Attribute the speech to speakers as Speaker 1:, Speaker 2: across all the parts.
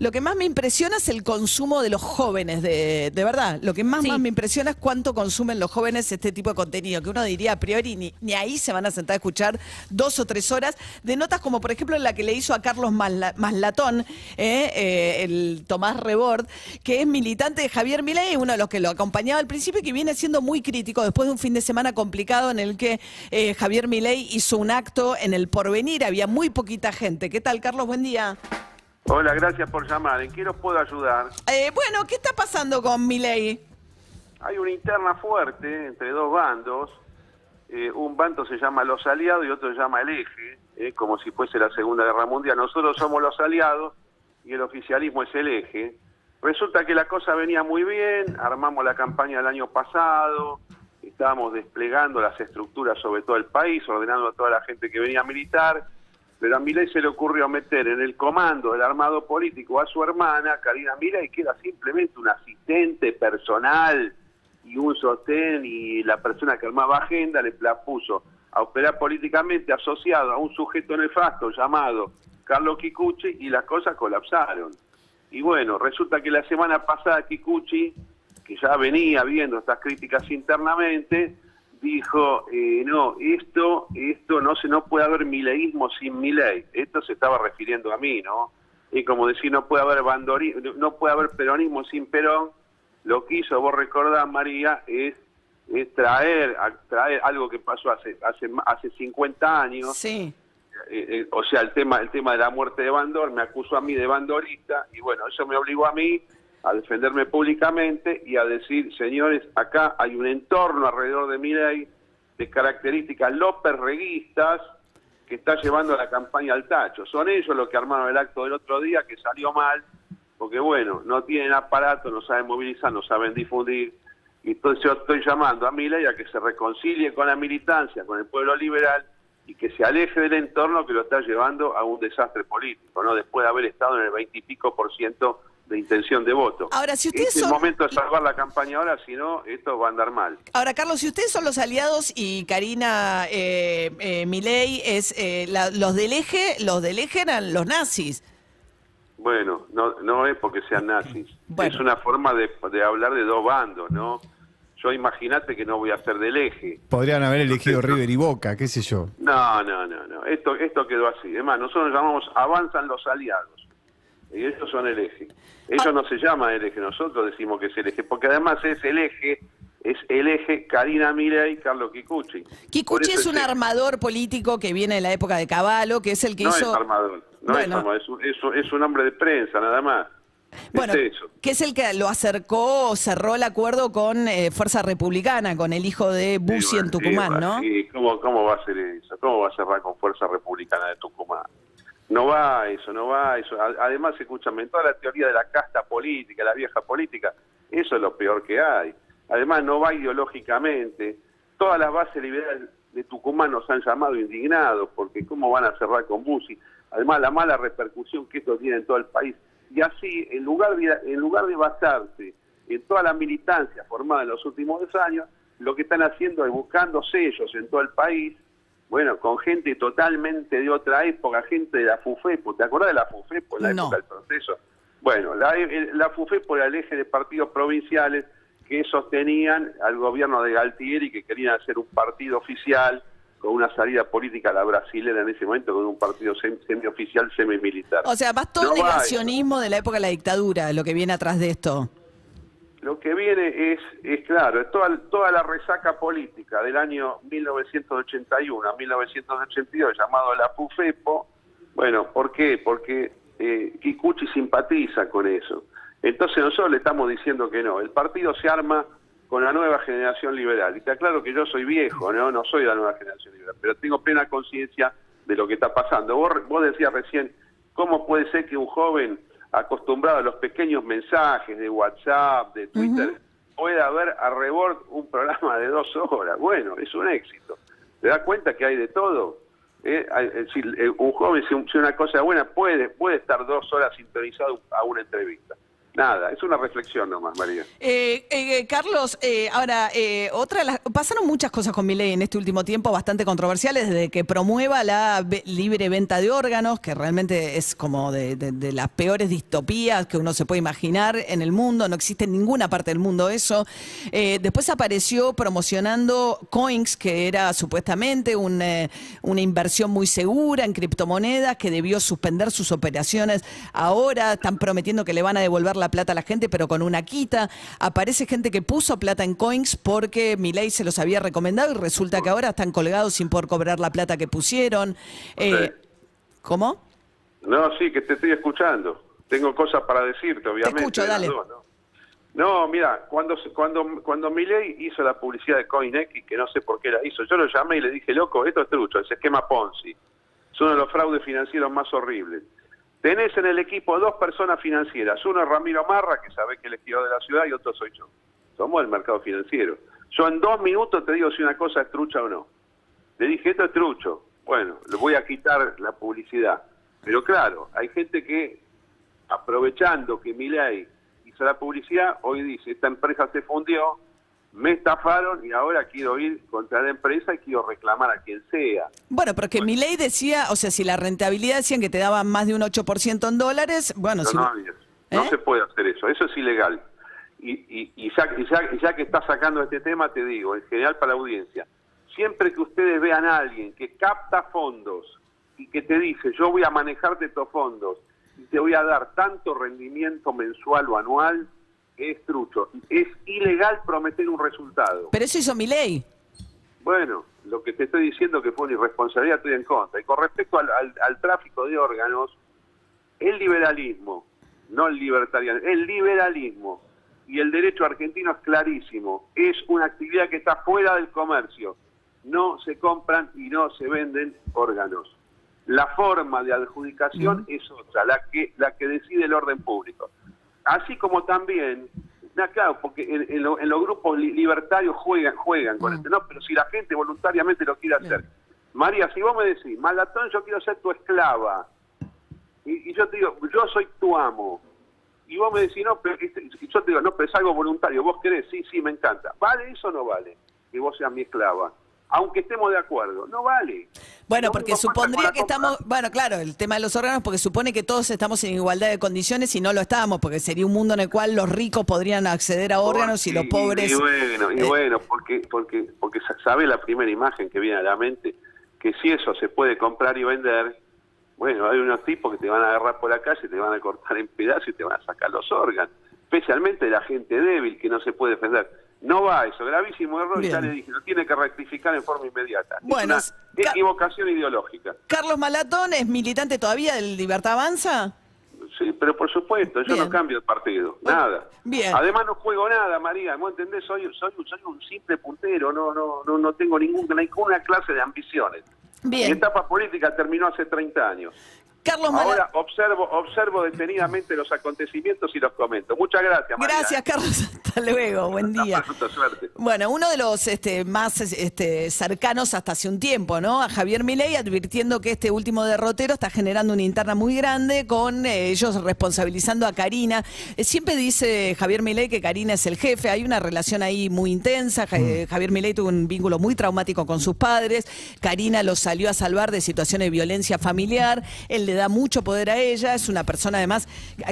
Speaker 1: Lo que más me impresiona es el consumo de los jóvenes, de, de verdad. Lo que más,
Speaker 2: Sí.
Speaker 1: más me impresiona es cuánto consumen los jóvenes este tipo de contenido, que uno diría a priori ni, ni ahí se van a sentar a escuchar dos o tres horas de notas como por ejemplo la que le hizo a Carlos Masla- Maslatón, eh, eh, el Tomás Rebord, que es militante de Javier Milei, uno de los que lo acompañaba al principio y que viene siendo muy crítico después de un fin de semana complicado en el que eh, Javier Milei hizo un acto en el porvenir, había muy poquita gente. ¿Qué tal, Carlos? Buen día.
Speaker 3: Hola, gracias por llamar. ¿En qué los puedo ayudar?
Speaker 1: Eh, bueno, ¿qué está pasando con Milei?
Speaker 3: Hay una interna fuerte entre dos bandos. Eh, un bando se llama Los Aliados y otro se llama El Eje, eh, como si fuese la Segunda Guerra Mundial. Nosotros somos los aliados y el oficialismo es el eje. Resulta que la cosa venía muy bien, armamos la campaña el año pasado, estábamos desplegando las estructuras sobre todo el país, ordenando a toda la gente que venía a militar, pero a Milei se le ocurrió meter en el comando del armado político a su hermana, Karina Milei, que era simplemente un asistente personal y un sostén, y la persona que armaba agenda le puso a operar políticamente asociado a un sujeto nefasto llamado Carlos Kikuchi y las cosas colapsaron. Y bueno, resulta que la semana pasada Kikuchi, que ya venía viendo estas críticas internamente, dijo, eh, no, esto, esto no se no puede haber mileísmo sin Milei. Esto se estaba refiriendo a mí, ¿no? Y como decir, no puede haber bandori, no puede haber peronismo sin Perón. Lo que hizo, vos recordás, María, es, es traer, a- traer algo que pasó hace, hace, hace 50 años
Speaker 1: Sí.
Speaker 3: eh, eh, o sea, el tema, el tema de la muerte de Bandor, me acusó a mí de bandorista, y bueno, eso me obligó a mí a defenderme públicamente y a decir, señores, acá hay un entorno alrededor de mi ley de características lópez-reguistas que está llevando la campaña al tacho. Son ellos los que armaron el acto del otro día que salió mal, porque bueno, no tienen aparato, no saben movilizar, no saben difundir, y entonces yo estoy llamando a Milei a que se reconcilie con la militancia, con el pueblo liberal, y que se aleje del entorno que lo está llevando a un desastre político, ¿no? Después de haber estado en el veintipico por ciento de intención de voto.
Speaker 1: Ahora, si ustedes
Speaker 3: es el momento de salvar la campaña ahora, si no, esto va a andar mal.
Speaker 1: Ahora, Carlos, si ustedes son los aliados y Karina eh, eh, Milei es eh, la- los del eje, los del eje eran los nazis.
Speaker 3: Bueno, no, no es porque sean nazis.
Speaker 1: Bueno.
Speaker 3: Es una forma de, de hablar de dos bandos, ¿no? Yo imagínate que no voy a ser del eje.
Speaker 4: Podrían haber elegido River y Boca, qué sé yo.
Speaker 3: No, no, no, no. Esto, esto quedó así. Además, nosotros llamamos avanzan los aliados. Y ellos son el eje. Ellos no se llaman el eje, nosotros decimos que es el eje. Porque además es el eje, es el eje Karina Milei y Carlos Kikuchi.
Speaker 1: Kikuchi es un armador político que viene de la época de Caballo, que es el que
Speaker 3: No
Speaker 1: hizo...
Speaker 3: es armador. No
Speaker 1: Bueno.
Speaker 3: es armador. Es un, es un- es un hombre de prensa, nada más.
Speaker 1: Bueno,
Speaker 3: es
Speaker 1: que es el que lo acercó, cerró el acuerdo con eh, Fuerza Republicana, con el hijo de Bussi
Speaker 3: Sí,
Speaker 1: en Tucumán,
Speaker 3: sí,
Speaker 1: ¿no?
Speaker 3: sí, ¿cómo, ¿Cómo va a ser eso? ¿Cómo va a cerrar con Fuerza Republicana de Tucumán? No va eso, no va eso. Además, escúchame, toda la teoría de la casta política, la vieja política, eso es lo peor que hay. Además, no va ideológicamente. Todas las bases liberales de Tucumán nos han llamado indignados, porque ¿cómo van a cerrar con Bussi? Además, la mala repercusión que esto tiene en todo el país. Y así, en lugar de, en lugar de basarse en toda la militancia formada en los últimos años, lo que están haciendo es buscando sellos en todo el país, bueno, con gente totalmente de otra época, gente de la FUFEPO. ¿Te acordás de la FUFEPO en la
Speaker 1: No.
Speaker 3: época del proceso? Bueno, la, el- la FUFEPO era el eje de partidos provinciales que sostenían al gobierno de Galtieri, que querían hacer un partido oficial con una salida política a la brasilera en ese momento, con un partido sem- semioficial, semimilitar.
Speaker 1: O sea, más todo
Speaker 3: No a
Speaker 1: negacionismo de la época de la dictadura, lo que viene atrás de esto.
Speaker 3: Lo que viene es, es claro, toda, toda la resaca política del año 1981 a 1982, llamado la PUFEPO. Bueno, ¿por qué? Porque eh, Kikuchi simpatiza con eso. Entonces nosotros le estamos diciendo que no. El partido se arma con la nueva generación liberal. Y está claro que yo soy viejo, no, no soy de la nueva generación liberal, pero tengo plena conciencia de lo que está pasando. Vos, vos decías recién, ¿cómo puede ser que un joven acostumbrado a los pequeños mensajes de WhatsApp, de Twitter, pueda ver a rebord un programa de dos horas? Bueno, es un éxito. ¿Te das cuenta que hay de todo? Eh, si, eh, un joven, si, un- si una cosa buena, puede, puede estar dos horas sintonizado a una entrevista. Nada, es una reflexión nomás, María.
Speaker 1: Eh, eh, Carlos, eh, ahora, eh, otra las- pasaron muchas cosas con Milei en este último tiempo bastante controversiales, desde que promueva la libre venta de órganos, que realmente es como de, las peores distopías que uno se puede imaginar en el mundo, no existe en ninguna parte del mundo eso. Después apareció promocionando Coins, que era supuestamente un, una inversión muy segura en criptomonedas, que debió suspender sus operaciones. Ahora están prometiendo que le van a devolver la plata a la gente, pero con una quita. Aparece gente que puso plata en Coins porque Milei se los había recomendado y resulta que ahora están colgados sin poder cobrar la plata que pusieron. Eh. ¿Cómo?
Speaker 3: No, sí, que te estoy escuchando. Tengo cosas para decirte, obviamente.
Speaker 1: escucho,
Speaker 3: de las
Speaker 1: dale.
Speaker 3: dos, ¿no? No, mira, cuando cuando cuando Milei hizo la publicidad de CoinX, que no sé por qué la hizo, yo lo llamé y le dije, loco, esto es trucho, es esquema Ponzi. Es uno de los fraudes financieros más horribles. Tenés en el equipo dos personas financieras, uno es Ramiro Marra, que sabe que es elegido de la ciudad, y otro soy yo. Somos el mercado financiero. Yo en dos minutos te digo si una cosa es trucha o no. Le dije, esto es trucho. Bueno, le voy a quitar la publicidad. Pero claro, hay gente que, aprovechando que Milei hizo la publicidad, hoy dice, esta empresa se fundió, me estafaron y ahora quiero ir contra la empresa y quiero reclamar a quien sea.
Speaker 1: Bueno, pero que Milei decía, o sea, si la rentabilidad decían que te daban más de un 8% en dólares, bueno,
Speaker 3: No,
Speaker 1: si...
Speaker 3: no, no
Speaker 1: ¿Eh?
Speaker 3: se puede hacer eso, eso es ilegal. Y, y, y ya, y ya- y ya que está sacando este tema, te digo, en general para la audiencia, siempre que ustedes vean a alguien que capta fondos y que te dice, yo voy a manejarte estos fondos y te voy a dar tanto rendimiento mensual o anual, es trucho. Es ilegal prometer un resultado.
Speaker 1: Pero eso hizo Milei.
Speaker 3: Bueno, lo que te estoy diciendo que fue una irresponsabilidad, estoy en contra. Y con respecto al, al- al tráfico de órganos, el liberalismo, no el libertarianismo, el liberalismo y el derecho argentino es clarísimo. Es una actividad que está fuera del comercio. No se compran y no se venden órganos. La forma de adjudicación es otra, la que, la que decide el orden público. Así como también, na, claro, porque en, en lo- en los grupos li- libertarios juegan, juegan con esto, no, pero si la gente voluntariamente lo quiere hacer. María, si vos me decís, Malatón, yo quiero ser tu esclava, y, y yo te digo, yo soy tu amo, y vos me decís, no, pero este- y yo te digo, no, pero es algo voluntario, vos querés, sí, sí, me encanta. ¿Vale eso o no vale? Que vos seas mi esclava. Aunque estemos de acuerdo, no vale.
Speaker 1: Bueno, porque supondría que
Speaker 3: compra.
Speaker 1: estamos, bueno, claro, el tema de los órganos, porque supone que todos estamos en igualdad de condiciones y no lo estamos, porque sería un mundo en el cual los ricos podrían acceder a órganos y los pobres...
Speaker 3: Y, bueno, y
Speaker 1: eh,
Speaker 3: bueno, porque, porque, porque sa- sabe la primera imagen que viene a la mente, que si eso se puede comprar y vender, bueno, hay unos tipos que te van a agarrar por la calle, te van a cortar en pedazos y te van a sacar los órganos. Especialmente la gente débil que no se puede defender. No va eso, gravísimo error, y ya
Speaker 1: Bien.
Speaker 3: le dije, lo tiene que rectificar en forma inmediata.
Speaker 1: Bueno,
Speaker 3: es
Speaker 1: ca-
Speaker 3: una equivocación ideológica.
Speaker 1: Carlos Malatón es militante todavía del Libertad Avanza.
Speaker 3: Sí, pero por supuesto, yo
Speaker 1: Bien.
Speaker 3: no cambio de partido, nada.
Speaker 1: Bien.
Speaker 3: Además no juego nada, María, ¿vos entendés? Soy, soy, soy un simple puntero, no, no, no, no tengo ningún, ninguna clase de ambiciones.
Speaker 1: Bien.
Speaker 3: Mi etapa política terminó hace 30 años.
Speaker 1: Carlos.
Speaker 3: Ahora observo, observo detenidamente los acontecimientos y los comento. Muchas gracias, María.
Speaker 1: Gracias, Carlos. Hasta luego. Buen día.
Speaker 3: suerte.
Speaker 1: Bueno, uno de los este, más este, cercanos hasta hace un tiempo, ¿no? A Javier Milei advirtiendo que este último derrotero está generando una interna muy grande con eh, ellos responsabilizando a Karina. Eh, siempre dice Javier Milei que Karina es el jefe, hay una relación ahí muy intensa. Ja- eh, Javier Milei tuvo un vínculo muy traumático con sus padres. Karina los salió a salvar de situaciones de violencia familiar. Él le da mucho poder a ella. Es una persona además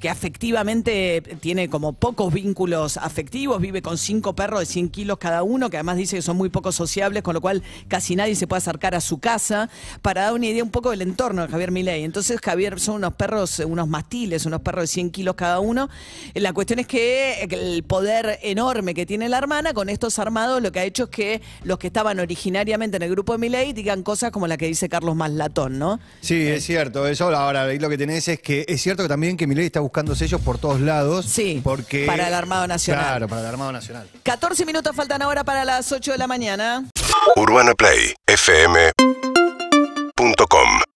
Speaker 1: que afectivamente tiene como pocos vínculos afectivos. Vive con cinco perros de 100 kilos cada uno, que además dice que son muy poco sociables, con lo cual casi nadie se puede acercar a su casa. Para dar una idea un poco del entorno de Javier Milei. Entonces Javier son unos perros, unos mastiles, unos perros de 100 kilos cada uno. La cuestión es que el poder enorme que tiene la hermana con estos armados lo que ha hecho es que los que estaban originariamente en el grupo de Milei digan cosas como la que dice Carlos Maslatón, ¿no?
Speaker 4: Sí, es cierto eso ahora lo que tenés es que es cierto que también que Milei está buscando sellos por todos lados.
Speaker 1: Sí,
Speaker 4: porque,
Speaker 1: para el Armado Nacional.
Speaker 4: Claro, para el Armado Nacional.
Speaker 1: 14 minutos faltan ahora para las 8 de la mañana.
Speaker 5: Urbana